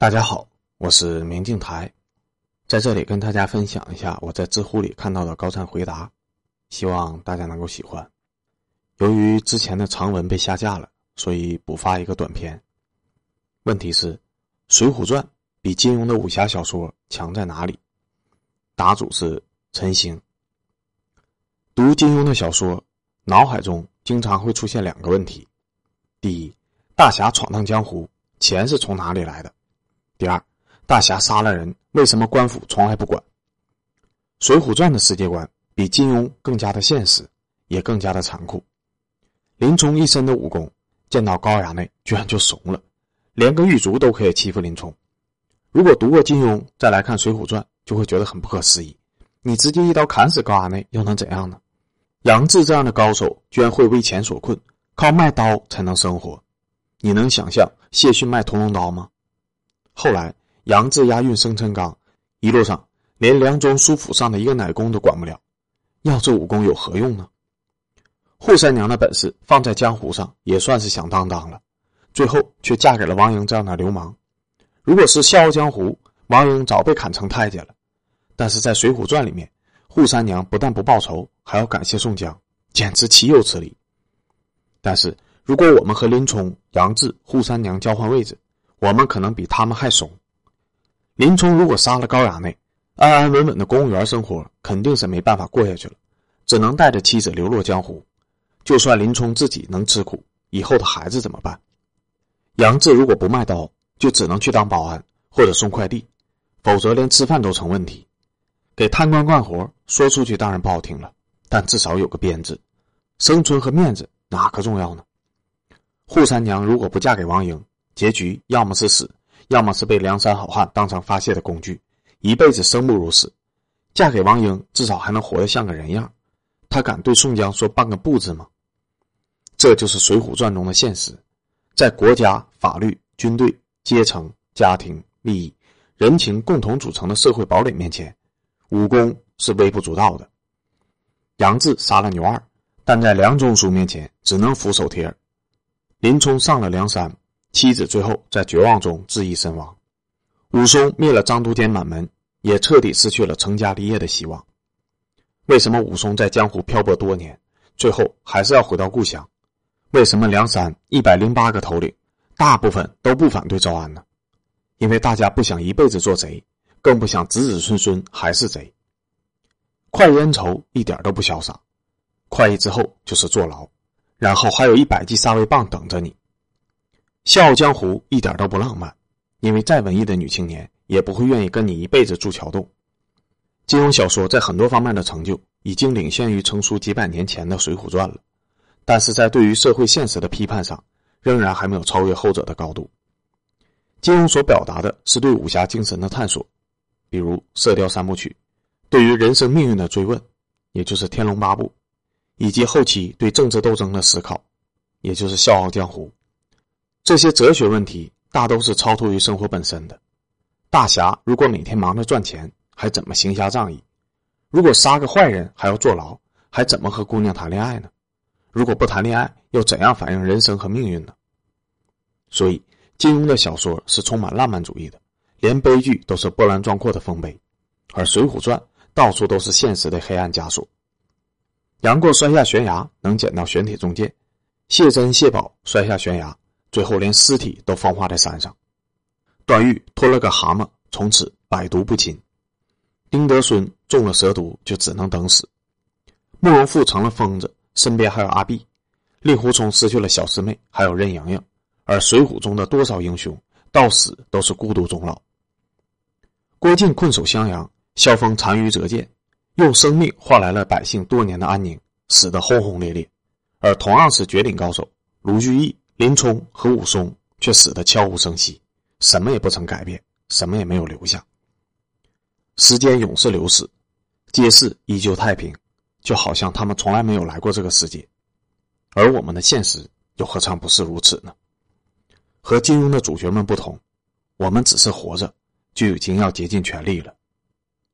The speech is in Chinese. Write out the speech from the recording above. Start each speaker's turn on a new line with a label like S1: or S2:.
S1: 大家好，我是明镜台，在这里跟大家分享一下我在知乎里看到的高赞回答，希望大家能够喜欢。由于之前的长文被下架了，所以补发一个短篇。问题是，《水浒传》比金庸的武侠小说强在哪里？答主是陈星。读金庸的小说，脑海中经常会出现两个问题：第一，大侠闯荡江湖，钱是从哪里来的？第二，大侠杀了人，为什么官府从来不管？《水浒传》的世界观比金庸更加的现实，也更加的残酷。林冲一身的武功，见到高衙内居然就怂了，连个狱卒都可以欺负林冲。如果读过金庸再来看《水浒传》，就会觉得很不可思议：你直接一刀砍死高衙内又能怎样呢？杨志这样的高手居然会为钱所困，靠卖刀才能生活。你能想象谢逊卖屠龙刀吗？后来，杨志押运生辰纲，一路上连梁中书府上的一个奶工都管不了，要这武功有何用呢？扈三娘的本事放在江湖上也算是响当当了，最后却嫁给了王英这样的流氓。如果是笑傲江湖，王英早被砍成太监了。但是在《水浒传》里面，扈三娘不但不报仇，还要感谢宋江，简直岂有此理。但是如果我们和林冲、杨志、扈三娘交换位置，我们可能比他们还怂。林冲如果杀了高衙内，安安稳稳的公务员生活肯定是没办法过下去了，只能带着妻子流落江湖。就算林冲自己能吃苦，以后的孩子怎么办？杨志如果不卖刀，就只能去当保安或者送快递，否则连吃饭都成问题。给贪官干活，说出去当然不好听了，但至少有个编制。生存和面子哪个重要呢？扈三娘如果不嫁给王英，结局要么是死，要么是被梁山好汉当成发泄的工具，一辈子生不如死。嫁给王英，至少还能活得像个人样。他敢对宋江说半个不字吗？这就是《水浒传》中的现实，在国家、法律、军队、阶层、家庭、利益、人情共同组成的社会堡垒面前，武功是微不足道的。杨志杀了牛二，但在梁中书面前只能俯首帖耳。林冲上了梁山。妻子最后在绝望中自缢身亡，武松灭了张都监满门，也彻底失去了成家立业的希望。为什么武松在江湖漂泊多年，最后还是要回到故乡？为什么梁山一百零八个头领，大部分都不反对招安呢？因为大家不想一辈子做贼，更不想子子孙孙还是贼。快意恩仇一点都不潇洒，快意之后就是坐牢，然后还有一百记杀威棒等着你。笑傲江湖一点都不浪漫，因为再文艺的女青年也不会愿意跟你一辈子住桥洞。金庸小说在很多方面的成就已经领先于成熟几百年前的《水浒传》了，但是在对于社会现实的批判上，仍然还没有超越后者的高度。金庸所表达的是对武侠精神的探索，比如《射雕三部曲》，对于人生命运的追问，也就是《天龙八部》，以及后期对政治斗争的思考，也就是《笑傲江湖》。这些哲学问题大都是超脱于生活本身的。大侠如果每天忙着赚钱，还怎么行侠仗义？如果杀个坏人还要坐牢，还怎么和姑娘谈恋爱呢？如果不谈恋爱，又怎样反映人生和命运呢？所以，金庸的小说是充满浪漫主义的，连悲剧都是波澜壮阔的丰碑；而《水浒传》到处都是现实的黑暗枷锁。杨过摔下悬崖能捡到玄铁重剑，谢珍、谢宝摔下悬崖。最后连尸体都风化在山上，段誉拖了个蛤蟆，从此百毒不侵；丁德孙中了蛇毒，就只能等死；慕容复成了疯子，身边还有阿碧；令狐冲失去了小师妹，还有任盈盈。而水浒中的多少英雄，到死都是孤独终老。郭靖困守襄阳，萧峰残于折剑，用生命换来了百姓多年的安宁，死得轰轰烈烈；而同样是绝顶高手，卢俊义。林冲和武松却死得悄无声息，什么也不曾改变，什么也没有留下。时间永是流逝，街市依旧太平，就好像他们从来没有来过这个世界。而我们的现实又何尝不是如此呢？和金庸的主角们不同，我们只是活着，就已经要竭尽全力了。